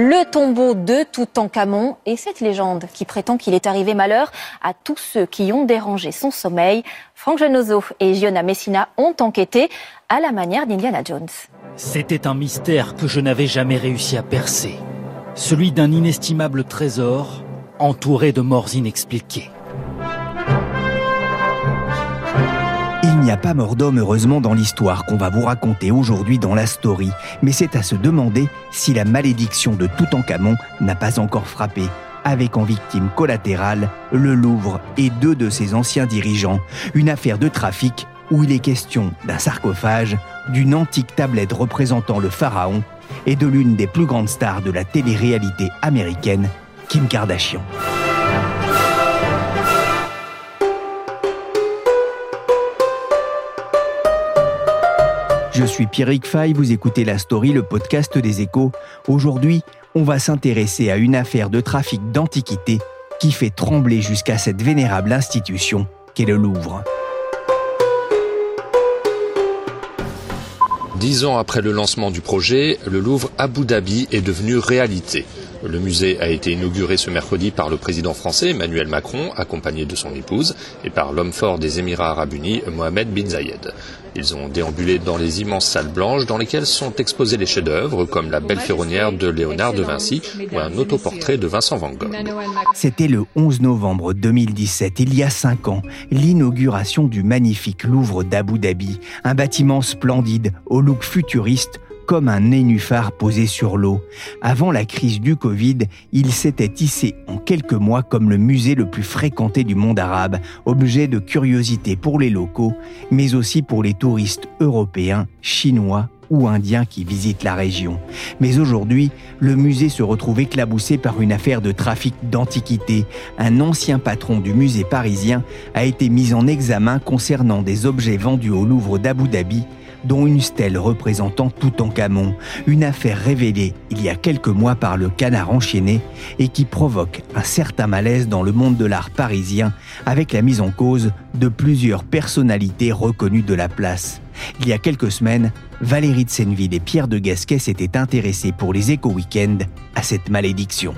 Le tombeau de Toutankhamon et cette légende qui prétend qu'il est arrivé malheur à tous ceux qui ont dérangé son sommeil. Franck Genozo et Giona Messina ont enquêté à la manière d'Indiana Jones. C'était un mystère que je n'avais jamais réussi à percer. Celui d'un inestimable trésor entouré de morts inexpliquées. N'y a pas mort d'homme heureusement dans l'histoire qu'on va vous raconter aujourd'hui dans la story, mais c'est à se demander si la malédiction de Toutankhamon n'a pas encore frappé, avec en victime collatérale le Louvre et deux de ses anciens dirigeants, une affaire de trafic où il est question d'un sarcophage, d'une antique tablette représentant le pharaon et de l'une des plus grandes stars de la télé-réalité américaine, Kim Kardashian. Je suis Pierrick Fay, vous écoutez La Story, le podcast des échos. Aujourd'hui, on va s'intéresser à une affaire de trafic d'antiquités qui fait trembler jusqu'à cette vénérable institution qu'est le Louvre. Dix ans après le lancement du projet, le Louvre Abu Dhabi est devenu réalité. Le musée a été inauguré ce mercredi par le président français Emmanuel Macron, accompagné de son épouse, et par l'homme fort des Émirats arabes unis, Mohamed bin Zayed. Ils ont déambulé dans les immenses salles blanches dans lesquelles sont exposés les chefs-d'œuvre comme la Belle Ferronnière de Léonard de Vinci ou un autoportrait de Vincent Van Gogh. C'était le 11 novembre 2017, il y a cinq ans, l'inauguration du magnifique Louvre d'Abu Dhabi, un bâtiment splendide au look futuriste comme un nénuphar posé sur l'eau. Avant la crise du Covid, il s'était tissé en quelques mois comme le musée le plus fréquenté du monde arabe, objet de curiosité pour les locaux, mais aussi pour les touristes européens, chinois ou indiens qui visitent la région. Mais aujourd'hui, le musée se retrouve éclaboussé par une affaire de trafic d'antiquités. Un ancien patron du musée parisien a été mis en examen concernant des objets vendus au Louvre d'Abu Dhabi dont une stèle représentant Toutankhamon, une affaire révélée il y a quelques mois par le canard enchaîné et qui provoque un certain malaise dans le monde de l'art parisien avec la mise en cause de plusieurs personnalités reconnues de la place. Il y a quelques semaines, Valérie de Senneville et Pierre de Gasquet s'étaient intéressés pour les éco-weekends à cette malédiction.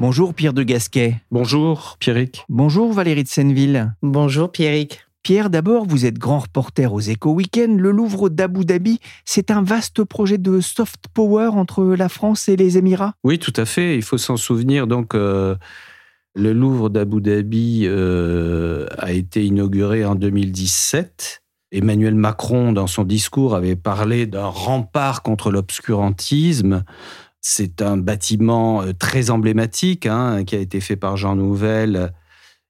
Bonjour Pierre de Gasquet. Bonjour Pierrick. Bonjour Valérie de Senneville. Bonjour Pierrick. Pierre, d'abord, vous êtes grand reporter aux Éco Weekend. Le Louvre d'Abu Dhabi, c'est un vaste projet de soft power entre la France et les Émirats Oui, tout à fait. Il faut s'en souvenir. Donc, euh, le Louvre d'Abu Dhabi euh, a été inauguré en 2017. Emmanuel Macron, dans son discours, avait parlé d'un rempart contre l'obscurantisme. C'est un bâtiment euh, très emblématique hein, qui a été fait par Jean Nouvel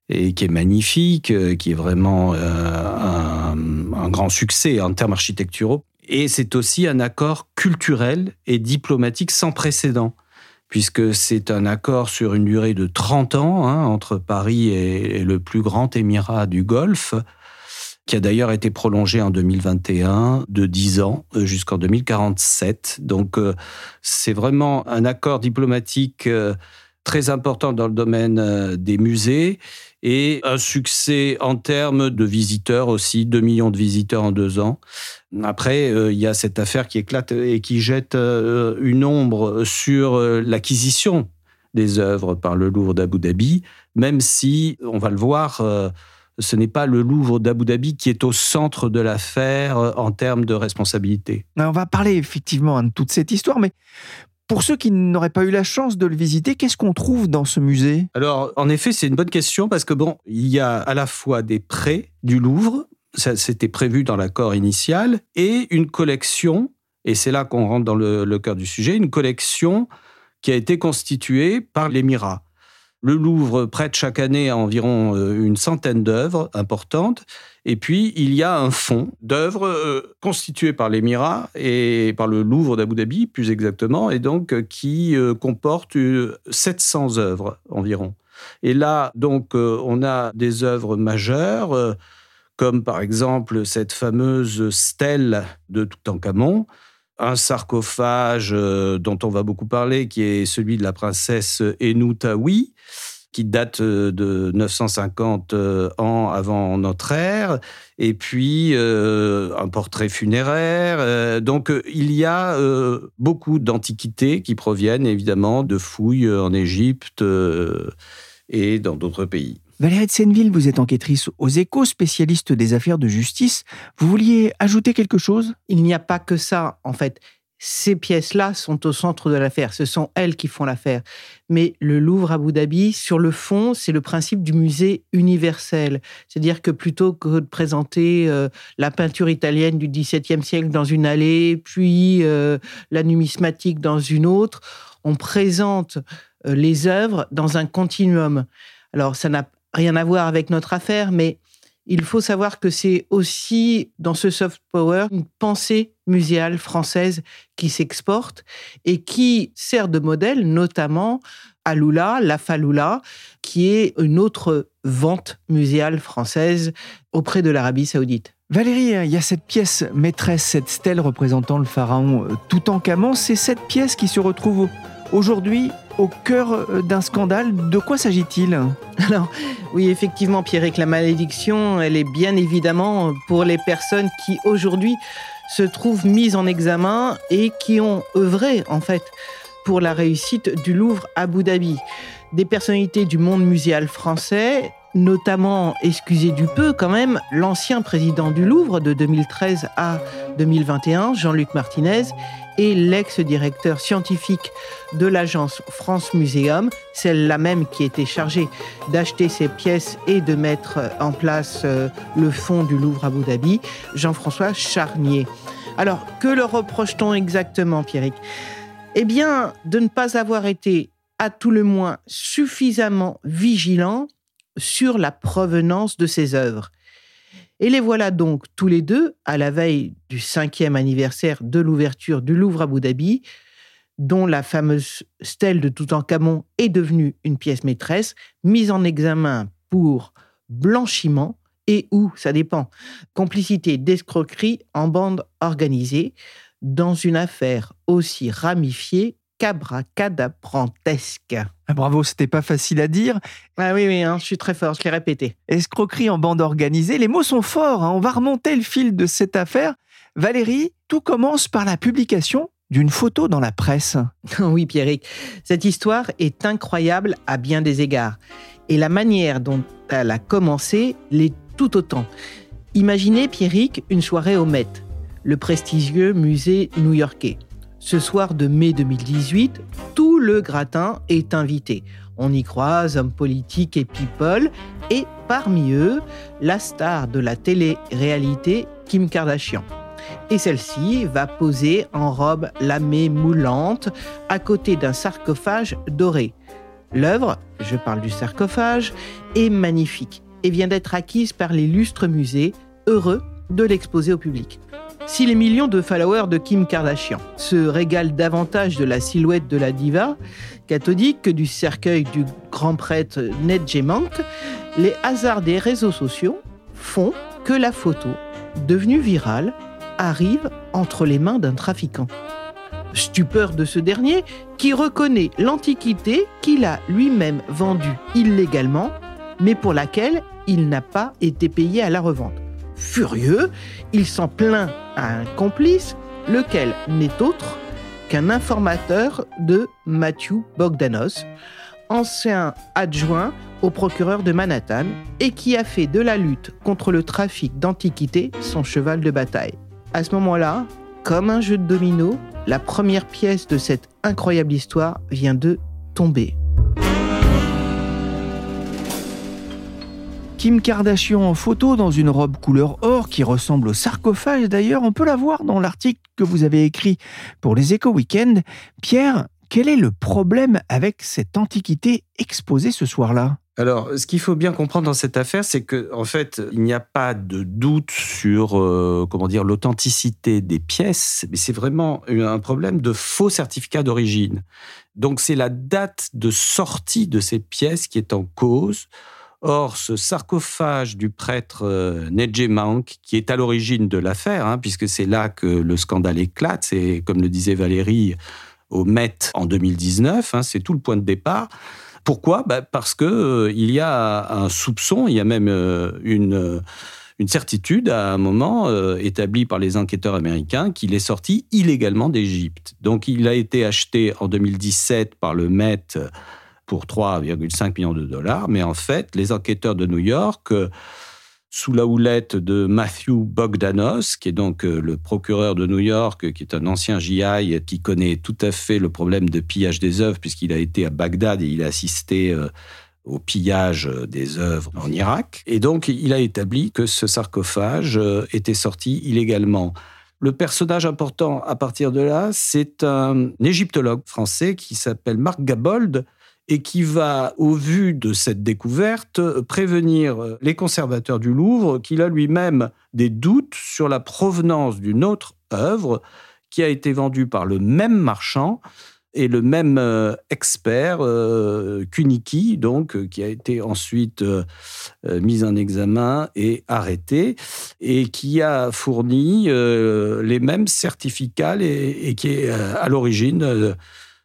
et qui est magnifique, euh, qui est vraiment euh, un, grand succès en termes architecturaux. Et c'est aussi un accord culturel et diplomatique sans précédent, puisque c'est un accord sur une durée de 30 ans hein, entre Paris et le plus grand émirat du Golfe, qui a d'ailleurs été prolongé en 2021 de 10 ans euh, jusqu'en 2047. Donc euh, c'est vraiment un accord diplomatique euh, très important dans le domaine des musées et un succès en termes de visiteurs aussi, 2 millions de visiteurs en deux ans. Après, il y a cette affaire qui éclate et qui jette une ombre sur l'acquisition des œuvres par le Louvre d'Abu Dhabi, même si, on va le voir, ce n'est pas le Louvre d'Abu Dhabi qui est au centre de l'affaire euh, en termes de responsabilité. On va parler effectivement hein, de toute cette histoire, mais pour ceux qui n'auraient pas eu la chance de le visiter, qu'est-ce qu'on trouve dans ce musée? Alors, en effet, c'est une bonne question parce que bon, il y a à la fois des prêts du Louvre, ça c'était prévu dans l'accord initial, et une collection, et c'est là qu'on rentre dans le, le cœur du sujet, une collection qui a été constituée par l'Émirat. Le Louvre prête chaque année environ euh, une centaine d'œuvres importantes. Et puis, il y a un fonds d'œuvres euh, constitué par l'Émirat et par le Louvre d'Abu Dhabi, plus exactement, et donc euh, qui comporte 700 œuvres environ. Et là, donc, on a des œuvres majeures, comme par exemple cette fameuse stèle de Toutankhamon, un sarcophage euh, dont on va beaucoup parler, qui est celui de la princesse Enoutaoui, qui date euh, de 950 euh, ans avant notre ère, et puis un portrait funéraire. donc il y a beaucoup d'antiquités qui proviennent évidemment de fouilles en Égypte et dans d'autres pays. Valérie de Senneville, vous êtes enquêtrice aux échos, spécialiste des affaires de justice. Vous vouliez ajouter quelque chose? Il n'y a pas que ça, en fait. Ces pièces-là sont au centre de l'affaire. Ce sont elles qui font l'affaire. Mais le Louvre Abu Dhabi, sur le fond, c'est le principe du musée universel. C'est-à-dire que plutôt que de présenter euh, la peinture italienne du XVIIe siècle dans une allée, puis euh, la numismatique dans une autre, on présente euh, les œuvres dans un continuum. Alors, ça n'a rien à voir avec notre affaire, mais il faut savoir que c'est aussi dans ce soft power une pensée muséale française qui s'exporte et qui sert de modèle notamment à Lula, la Faloula, qui est une autre vente muséale française auprès de l'Arabie saoudite. Valérie, il y a cette pièce maîtresse, cette stèle représentant le pharaon euh, Toutankhamon. C'est cette pièce qui se retrouve aujourd'hui au cœur euh, d'un scandale. De quoi s'agit-il? Alors, oui, effectivement, Pierrick, la malédiction, elle est bien évidemment pour les personnes qui aujourd'hui se trouvent mises en examen et qui ont œuvré, en fait, pour la réussite du Louvre à Abu Dhabi. Des personnalités du monde muséal français, notamment, excusez du peu quand même, l'ancien président du Louvre de 2013 à 2021, Jean-Luc Martinez, et l'ex-directeur scientifique de l'agence France Muséum, celle-là même qui était chargée d'acheter ces pièces et de mettre en place euh, le fonds du Louvre à Abu Dhabi, Jean-François Charnier. Alors, que leur reproche-t-on exactement, Pierrick? Eh bien, de ne pas avoir été, à tout le moins, suffisamment vigilant sur la provenance de ces œuvres. Et les voilà donc tous les deux, à la veille du cinquième anniversaire de l'ouverture du Louvre à Abu Dhabi, dont la fameuse stèle de Toutankhamon est devenue une pièce maîtresse, mise en examen pour blanchiment et ou, ça dépend, complicité d'escroquerie en bande organisée, dans une affaire aussi ramifiée qu'abracadabrantesque. Ah, bravo, c'était pas facile à dire. Ah oui, oui, hein, je suis très fort, je l'ai répété. Escroquerie en bande organisée, les mots sont forts, hein. on va remonter le fil de cette affaire. Valérie, tout commence par la publication d'une photo dans la presse. oui, Pierrick, cette histoire est incroyable à bien des égards. Et la manière dont elle a commencé l'est tout autant. Imaginez, Pierrick, une soirée au Met, le prestigieux musée new-yorkais. Ce soir de mai 2018, tout le gratin est invité. On y croise hommes politiques et people, et parmi eux, la star de la télé-réalité Kim Kardashian. Et celle-ci va poser en robe lamée moulante à côté d'un sarcophage doré. L'œuvre, je parle du sarcophage, est magnifique et vient d'être acquise par l'illustre musée, heureux de l'exposer au public. Si les millions de followers de Kim Kardashian se régalent davantage de la silhouette de la diva catholique que du cercueil du grand prêtre Ned Gemank, les hasards des réseaux sociaux font que la photo, devenue virale, arrive entre les mains d'un trafiquant. Stupeur de ce dernier qui reconnaît l'antiquité qu'il a lui-même vendue illégalement, mais pour laquelle il n'a pas été payé à la revente. Furieux, il s'en plaint à un complice, lequel n'est autre qu'un informateur de Matthew Bogdanos, ancien adjoint au procureur de Manhattan et qui a fait de la lutte contre le trafic d'antiquités son cheval de bataille. À ce moment-là, comme un jeu de domino, la première pièce de cette incroyable histoire vient de tomber. Kim Kardashian en photo dans une robe couleur or qui ressemble au sarcophage d'ailleurs. On peut la voir dans l'article que vous avez écrit pour les Éco Weekend. Pierre, Quel est le problème avec cette antiquité exposée ce soir-là? Alors, ce qu'il faut bien comprendre dans cette affaire, c'est que en fait, il n'y a pas de doute sur euh, comment dire l'authenticité des pièces, mais c'est vraiment un problème de faux certificat d'origine. Donc, c'est la date de sortie de ces pièces qui est en cause. Or, ce sarcophage du prêtre euh, Mank, qui est à l'origine de l'affaire, hein, puisque c'est là que le scandale éclate, c'est comme le disait Valérie au Met en 2019, hein, c'est tout le point de départ. Pourquoi? Bah, Parce qu'il euh, y a un soupçon, il y a même euh, une, une certitude à un moment établie par les enquêteurs américains qu'il est sorti illégalement d'Égypte. Donc il a été acheté en 2017 par le Met pour 3,5 millions de dollars, mais en fait les enquêteurs de New York sous la houlette de Matthew Bogdanos, qui est donc euh, le procureur de New York, qui est un ancien GI, qui connaît tout à fait le problème de pillage des œuvres, puisqu'il a été à Bagdad et il a assisté euh, au pillage euh, des œuvres en Irak. Et donc, il a établi que ce sarcophage était sorti illégalement. Le personnage important à partir de là, c'est un égyptologue français qui s'appelle Marc Gabold, et qui va, au vu de cette découverte, prévenir les conservateurs du Louvre qu'il a lui-même des doutes sur la provenance d'une autre œuvre qui a été vendue par le même marchand et le même euh, expert, euh, Kuniki, donc, euh, qui a été ensuite mis en examen et arrêté, et qui a fourni les mêmes certificats et qui est à l'origine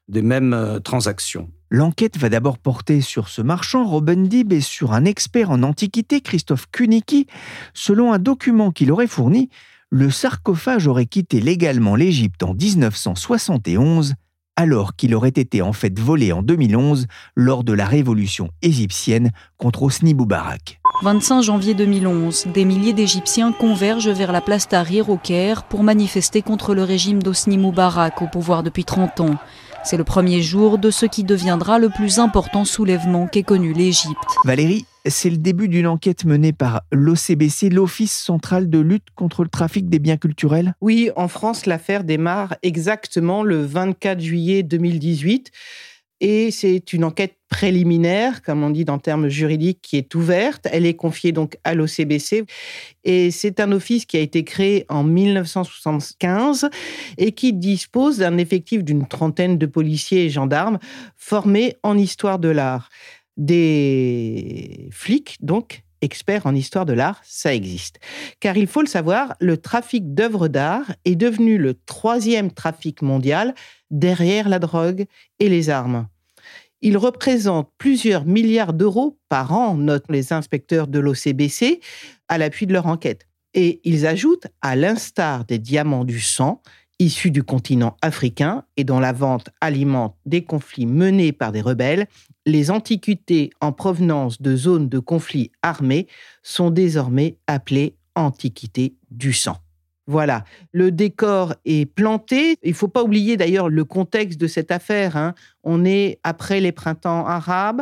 des mêmes transactions. L'enquête va d'abord porter sur ce marchand, Robin Dib, et sur un expert en antiquité, Christophe Kunicki. Selon un document qu'il aurait fourni, le sarcophage aurait quitté légalement l'Égypte en 1971, alors qu'il aurait été en fait volé en 2011 lors de la révolution égyptienne contre Hosni Moubarak. 25 janvier 2011, des milliers d'Égyptiens convergent vers la place Tahrir au Caire pour manifester contre le régime d'Hosni Moubarak au pouvoir depuis 30 ans. C'est le premier jour de ce qui deviendra le plus important soulèvement qu'ait connu l'Égypte. Valérie, c'est le début d'une enquête menée par l'OCBC, l'Office central de lutte contre le trafic des biens culturels Oui, en France, l'affaire démarre exactement le 24 juillet 2018 et c'est une enquête préliminaire, comme on dit dans termes juridiques, qui est ouverte. Elle est confiée donc à l'OCBC et c'est un office qui a été créé en 1975 et qui dispose d'un effectif d'une trentaine de policiers et gendarmes formés en histoire de l'art. Des flics, donc, experts en histoire de l'art, ça existe. Car il faut le savoir, le trafic d'œuvres d'art est devenu le troisième trafic mondial derrière la drogue et les armes. Il représente plusieurs milliards d'euros par an, notent les inspecteurs de l'OCBC, à l'appui de leur enquête. Et ils ajoutent, à l'instar des diamants du sang, issus du continent africain et dont la vente alimente des conflits menés par des rebelles, les antiquités en provenance de zones de conflits armés sont désormais appelées antiquités du sang. Voilà, le décor est planté. Il ne faut pas oublier d'ailleurs le contexte de cette affaire. Hein. On est après les printemps arabes.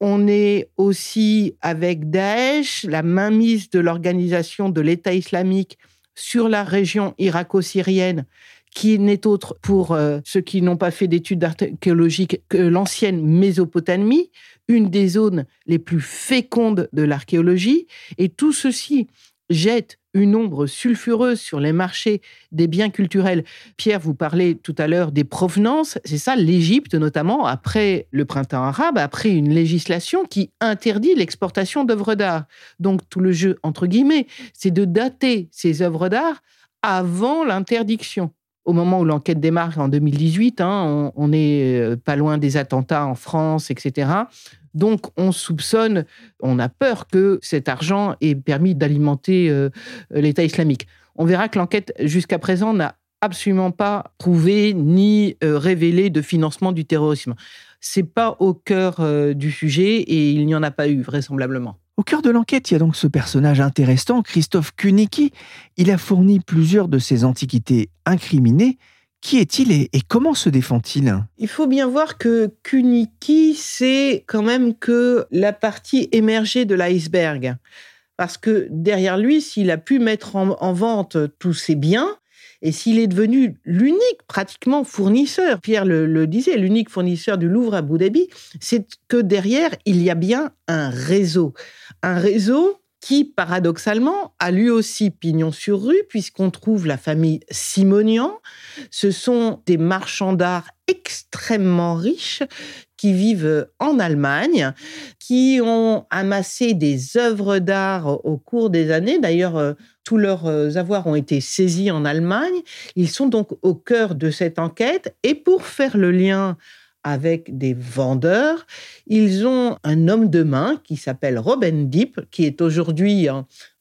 On est aussi avec Daesh, la mainmise de l'organisation de l'État islamique sur la région irako-syrienne, qui n'est autre pour euh, ceux qui n'ont pas fait d'études archéologiques que l'ancienne Mésopotamie, une des zones les plus fécondes de l'archéologie. Et tout ceci jette une ombre sulfureuse sur les marchés des biens culturels. Pierre, vous parlez tout à l'heure des provenances. C'est ça, l'Égypte notamment, après le printemps arabe, après une législation qui interdit l'exportation d'œuvres d'art. Donc tout le jeu, entre guillemets, c'est de dater ces œuvres d'art avant l'interdiction. Au moment où l'enquête démarre en 2018, hein, on, n'est euh, pas loin des attentats en France, etc. Donc, on soupçonne, on a peur que cet argent ait permis d'alimenter euh, l'État islamique. On verra que l'enquête, jusqu'à présent, n'a absolument pas prouvé ni euh, révélé de financement du terrorisme. C'est pas au cœur du sujet et il n'y en a pas eu, vraisemblablement. Au cœur de l'enquête, il y a donc ce personnage intéressant, Christophe Kunicki. Il a fourni plusieurs de ces antiquités incriminées qui est-il et, comment se défend-il? Il faut bien voir que Kuniki, c'est quand même que la partie émergée de l'iceberg. Parce que derrière lui, s'il a pu mettre en, vente tous ses biens, Et s'il est devenu l'unique pratiquement fournisseur, Pierre le, disait, l'unique fournisseur du Louvre à Abu Dhabi, c'est que derrière, il y a bien un réseau. Un réseau qui, paradoxalement, a lui aussi pignon sur rue, puisqu'on trouve la famille Simonian. Ce sont des marchands d'art extrêmement riches qui vivent en Allemagne, qui ont amassé des œuvres d'art au cours des années. D'ailleurs, euh, tous leurs euh, avoirs ont été saisis en Allemagne. Ils sont donc au cœur de cette enquête. Et pour faire le lien avec des vendeurs. Ils ont un homme de main qui s'appelle Robin Deep, qui est aujourd'hui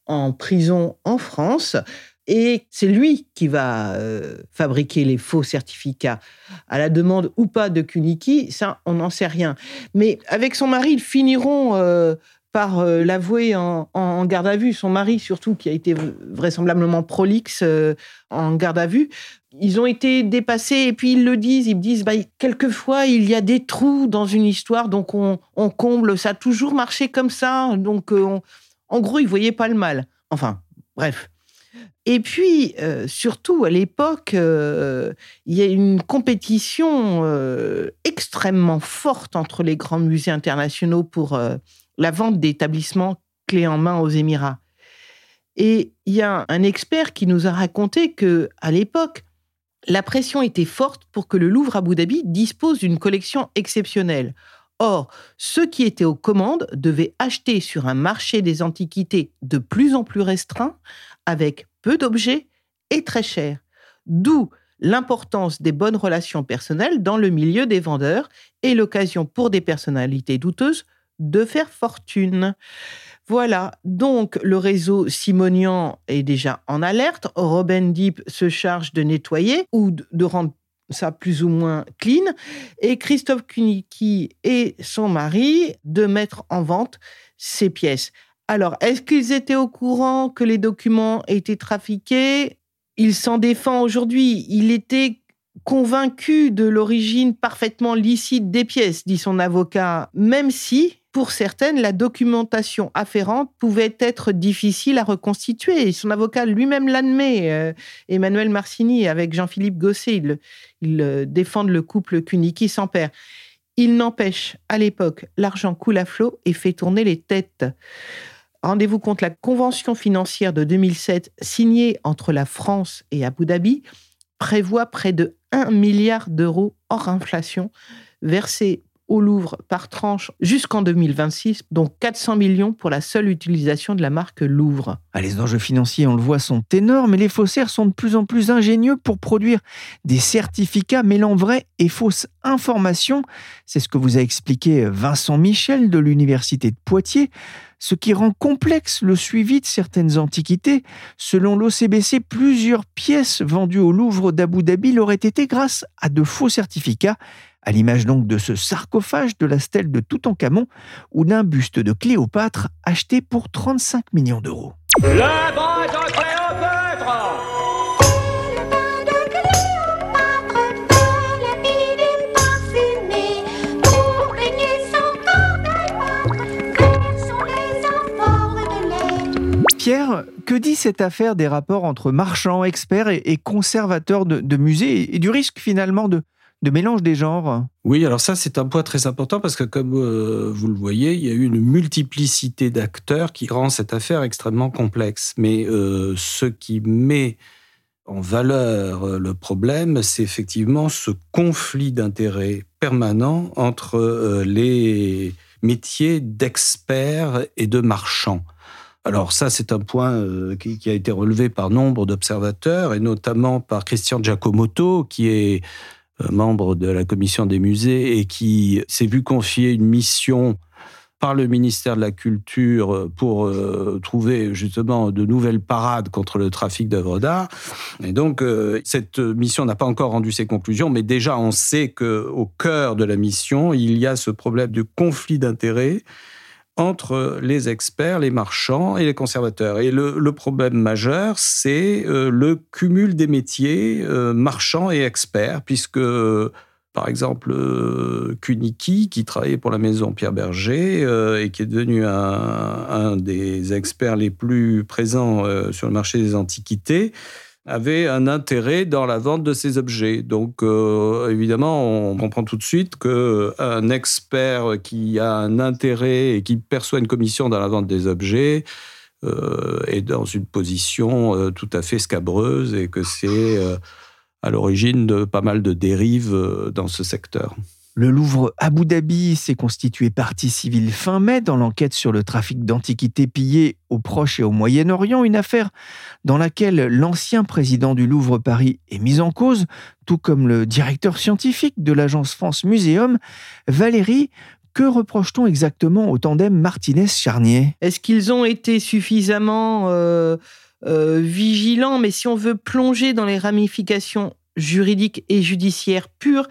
en, prison en France. Et c'est lui qui va euh, fabriquer les faux certificats. À la demande ou pas de Kuniki, ça, on n'en sait rien. Mais avec son mari, ils finiront euh, par euh, l'avouer en, garde à vue. Son mari, surtout, qui a été vraisemblablement prolixe en garde à vue, ils ont été dépassés et puis ils le disent, ils me disent, bah, quelquefois il y a des trous dans une histoire, donc on, comble, ça a toujours marché comme ça, donc euh, en gros ils voyaient pas le mal. Enfin, bref. Et puis, euh, surtout, à l'époque, euh, il y a une compétition extrêmement forte entre les grands musées internationaux pour la vente d'établissements clés en main aux Émirats. Et il y a un expert qui nous a raconté que à l'époque, la pression était forte pour que le Louvre Abu Dhabi dispose d'une collection exceptionnelle. Or, ceux qui étaient aux commandes devaient acheter sur un marché des antiquités de plus en plus restreint, avec peu d'objets et très cher. D'où l'importance des bonnes relations personnelles dans le milieu des vendeurs et l'occasion pour des personnalités douteuses de faire fortune. Voilà, donc le réseau Simonian est déjà en alerte. Robin Deep se charge de nettoyer ou de rendre ça plus ou moins clean. Et Christophe Kunicki et son mari de mettre en vente ces pièces. Alors, est-ce qu'ils étaient au courant que les documents étaient trafiqués? Il s'en défend aujourd'hui. Il était convaincu de l'origine parfaitement licite des pièces, dit son avocat, même si pour certaines, la documentation afférente pouvait être difficile à reconstituer. son avocat lui-même l'admet. Euh, Emmanuel Marcini, avec Jean-Philippe Gosset, ils, euh, défendent le couple Kuniki sans père. Il n'empêche, à l'époque, l'argent coule à flot et fait tourner les têtes. Rendez-vous compte, la convention financière de 2007 signée entre la France et Abu Dhabi prévoit près de 1 milliard d'euros hors inflation versés au Louvre par tranche jusqu'en 2026, dont 400 millions pour la seule utilisation de la marque Louvre. Ah, les enjeux financiers, on le voit, sont énormes et les faussaires sont de plus en plus ingénieux pour produire des certificats mêlant vraies et fausses informations. C'est ce que vous a expliqué Vincent Michel de l'Université de Poitiers ce qui rend complexe le suivi de certaines antiquités. Selon l'OCBC, plusieurs pièces vendues au Louvre d'Abu Dhabi l'auraient été grâce à de faux certificats à l'image donc de ce sarcophage de la stèle de Toutankhamon ou d'un buste de Cléopâtre acheté pour 35 millions d'euros. Pierre, que dit cette affaire des rapports entre marchands, experts et, conservateurs de musées et du risque finalement de, de mélange des genres Oui, alors ça c'est un point très important parce que comme euh, vous le voyez, il y a eu une multiplicité d'acteurs qui rend cette affaire extrêmement complexe. Mais euh, ce qui met en valeur euh, le problème, c'est effectivement ce conflit d'intérêts permanent entre les métiers d'experts et de marchands. Alors ça, c'est un point qui, a été relevé par nombre d'observateurs, et notamment par Christian Giacomotto, qui est membre de la commission des musées et qui s'est vu confier une mission par le ministère de la Culture pour euh, trouver justement de nouvelles parades contre le trafic d'œuvres d'art. Et donc, euh, cette mission n'a pas encore rendu ses conclusions, mais déjà, on sait qu'au cœur de la mission, il y a ce problème de conflit d'intérêts entre les experts, les marchands et les conservateurs. Et le, problème majeur, c'est euh, le cumul des métiers euh, marchands et experts, puisque, par exemple, euh, Kuniki, qui travaillait pour la maison Pierre Berger et qui est devenu un, des experts les plus présents sur le marché des antiquités, avait un intérêt dans la vente de ces objets. Donc, euh, évidemment, on comprend tout de suite qu'un expert qui a un intérêt et qui perçoit une commission dans la vente des objets euh, est dans une position euh, tout à fait scabreuse et que c'est à l'origine de pas mal de dérives dans ce secteur. Le Louvre Abu Dhabi s'est constitué partie civile fin mai dans l'enquête sur le trafic d'antiquités pillées au Proche et au Moyen-Orient, une affaire dans laquelle l'ancien président du Louvre Paris est mis en cause, tout comme le directeur scientifique de l'agence France Muséum, Valérie. Que reproche-t-on exactement au tandem Martinez-Charnier? Est-ce qu'ils ont été suffisamment euh, euh, vigilants? Mais si on veut plonger dans les ramifications juridiques et judiciaires pures,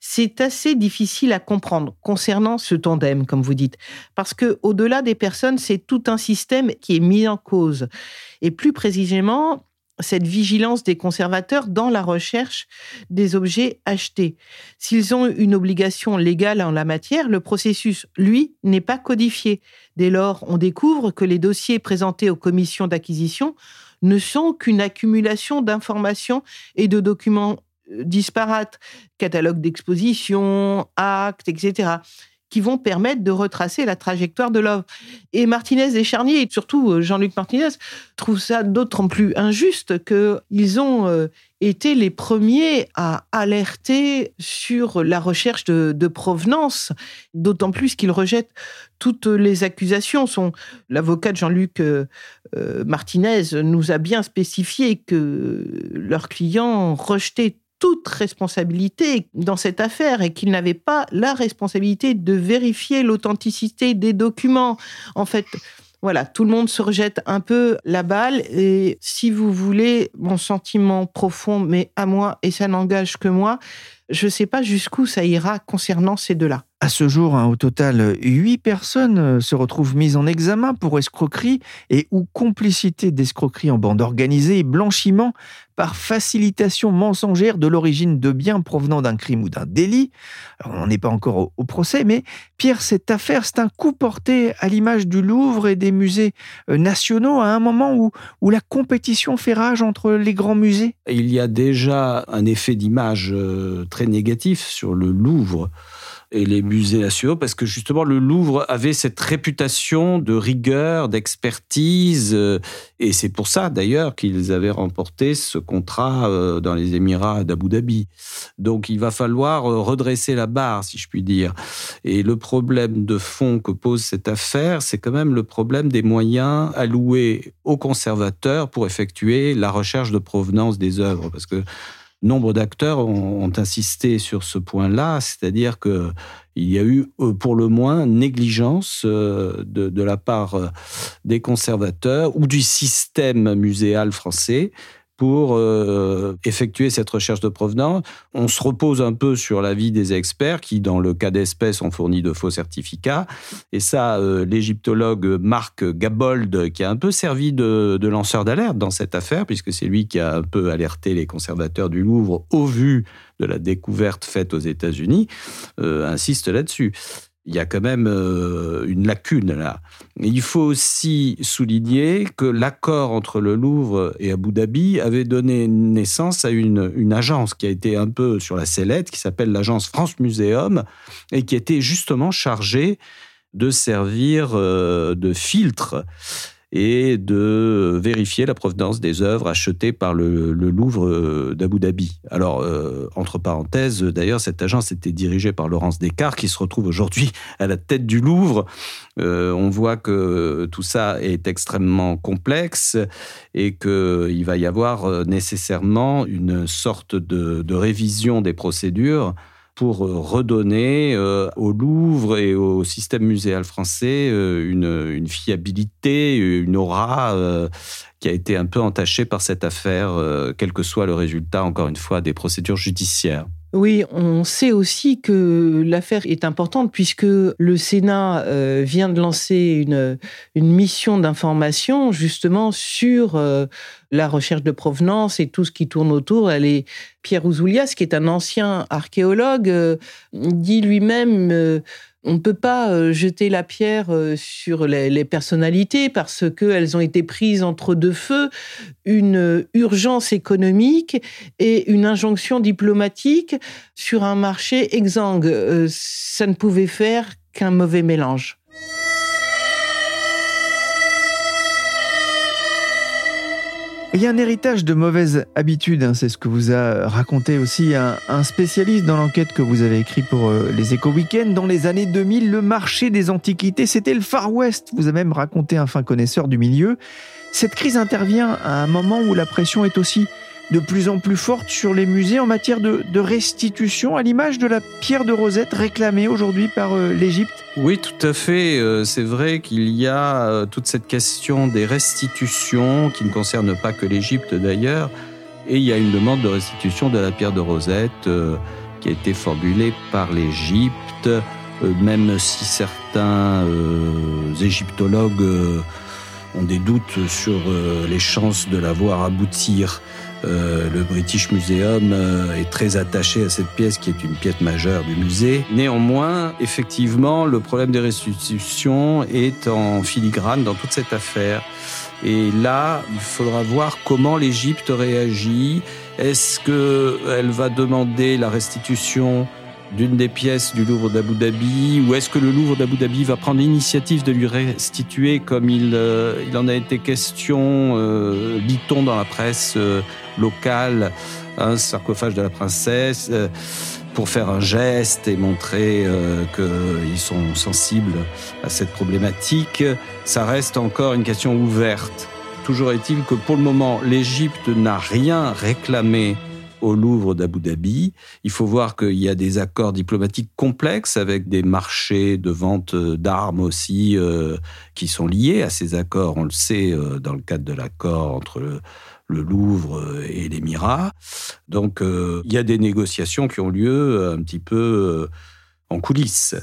c'est assez difficile à comprendre concernant ce tandem, comme vous dites, parce que au-delà des personnes, c'est tout un système qui est mis en cause, et plus précisément cette vigilance des conservateurs dans la recherche des objets achetés. S'ils ont une obligation légale en la matière, le processus, lui, n'est pas codifié. Dès lors, on découvre que les dossiers présentés aux commissions d'acquisition ne sont qu'une accumulation d'informations et de documents disparates, catalogues d'exposition, actes, etc., qui vont permettre de retracer la trajectoire de l'œuvre. Et Martinez et Charnier, et surtout euh, Jean-Luc Martinez, trouvent ça d'autant plus injuste qu'ils ont euh, été les premiers à alerter sur la recherche de, provenance, d'autant plus qu'ils rejettent toutes les accusations. Son, l'avocat de Jean-Luc euh, Martinez nous a bien spécifié que leurs clients rejetaient toute responsabilité dans cette affaire et qu'il n'avait pas la responsabilité de vérifier l'authenticité des documents. En fait, voilà, tout le monde se rejette un peu la balle et si vous voulez mon sentiment profond, mais à moi et ça n'engage que moi, je ne sais pas jusqu'où ça ira concernant ces deux-là. À ce jour, hein, au total, huit personnes euh, se retrouvent mises en examen pour escroquerie et ou complicité d'escroquerie en bande organisée et blanchiment par facilitation mensongère de l'origine de biens provenant d'un crime ou d'un délit. on n'en est pas encore au, procès, mais Pierre, cette affaire, c'est un coup porté à l'image du Louvre et des musées euh, nationaux à un moment où, où la compétition fait rage entre les grands musées. Il y a déjà un effet d'image euh, très négatif sur le Louvre et les musées nationaux, parce que justement le Louvre avait cette réputation de rigueur, d'expertise, euh, et c'est pour ça d'ailleurs qu'ils avaient remporté ce contrat euh, dans les Émirats d'Abu Dhabi. Donc il va falloir euh, redresser la barre, si je puis dire. Et le problème de fond que pose cette affaire, c'est quand même le problème des moyens alloués aux conservateurs pour effectuer la recherche de provenance des œuvres, parce que nombre d'acteurs ont, insisté sur ce point-là, c'est-à-dire que il y a eu euh, pour le moins négligence euh, de, la part euh, des conservateurs ou du système muséal français pour euh, effectuer cette recherche de provenance. On se repose un peu sur l'avis des experts qui, dans le cas d'espèces, ont fourni de faux certificats. Et ça, euh, l'égyptologue Marc Gabold, qui a un peu servi de, lanceur d'alerte dans cette affaire, puisque c'est lui qui a un peu alerté les conservateurs du Louvre au vu de la découverte faite aux États-Unis, euh, insiste là-dessus il y a quand même euh, une lacune là. Il faut aussi souligner que l'accord entre le Louvre et Abu Dhabi avait donné naissance à une, agence qui a été un peu sur la sellette, qui s'appelle l'agence France Muséum, et qui était justement chargée de servir euh, de filtre et de vérifier la provenance des œuvres achetées par le, Louvre euh, d'Abu Dhabi. Alors, euh, entre parenthèses, d'ailleurs, cette agence était dirigée par Laurence Descartes, qui se retrouve aujourd'hui à la tête du Louvre. Euh, on voit que tout ça est extrêmement complexe et qu'il va y avoir nécessairement une sorte de révision des procédures pour euh, redonner euh, au Louvre et au système muséal français euh, une, fiabilité, une aura qui a été un peu entachée par cette affaire, quel que soit le résultat, encore une fois, des procédures judiciaires. Oui, on sait aussi que l'affaire est importante puisque le Sénat euh, vient de lancer une, mission d'information justement sur euh, la recherche de provenance et tout ce qui tourne autour. Pierre Ouzoulias, qui est un ancien archéologue, euh, dit lui-même On ne peut pas euh, jeter la pierre euh, sur les, personnalités parce qu'elles ont été prises entre deux feux, une euh, urgence économique et une injonction diplomatique sur un marché exsangue. Ça ne pouvait faire qu'un mauvais mélange. Il y a un héritage de mauvaises habitudes, hein, c'est ce que vous a raconté aussi un, spécialiste dans l'enquête que vous avez écrit pour euh, les Éco Weekends. Dans les années 2000, le marché des antiquités, c'était le Far West. Vous avez même raconté un fin connaisseur du milieu. Cette crise intervient à un moment où la pression est aussi de plus en plus forte sur les musées en matière de, restitution, à l'image de la pierre de Rosette réclamée aujourd'hui par euh, l'Égypte Oui, tout à fait. Euh, c'est vrai qu'il y a euh, toute cette question des restitutions qui ne concerne pas que l'Égypte d'ailleurs. Et il y a une demande de restitution de la pierre de Rosette qui a été formulée par l'Égypte, même si certains égyptologues ont des doutes sur les chances de la voir aboutir. Euh, le British Museum euh, est très attaché à cette pièce qui est une pièce majeure du musée. Néanmoins, effectivement, le problème des restitutions est en filigrane dans toute cette affaire. Et là, il faudra voir comment l'Égypte réagit. Est-ce qu'elle va demander la restitution d'une des pièces du Louvre d'Abu Dhabi ou est-ce que le Louvre d'Abu Dhabi va prendre l'initiative de lui restituer comme il, euh, il en a été question, euh, dit-on dans la presse euh, locale, un sarcophage de la princesse euh, pour faire un geste et montrer qu'ils sont sensibles à cette problématique, ça reste encore une question ouverte. Toujours est-il que pour le moment, l'Égypte n'a rien réclamé au Louvre d'Abu Dhabi. Il faut voir qu'il y a des accords diplomatiques complexes avec des marchés de vente d'armes aussi euh, qui sont liés à ces accords. On le sait euh, dans le cadre de l'accord entre le, Louvre et l'Émirat. Donc euh, il y a des négociations qui ont lieu un petit peu en coulisses.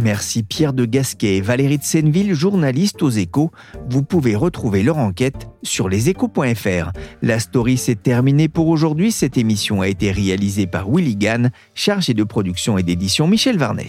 Merci Pierre de Gasquet et Valérie de Senneville, journalistes aux échos. Vous pouvez retrouver leur enquête sur leséchos.fr. La story s'est terminée pour aujourd'hui. Cette émission a été réalisée par Willy Gann, chargé de production et d'édition Michel Varnet.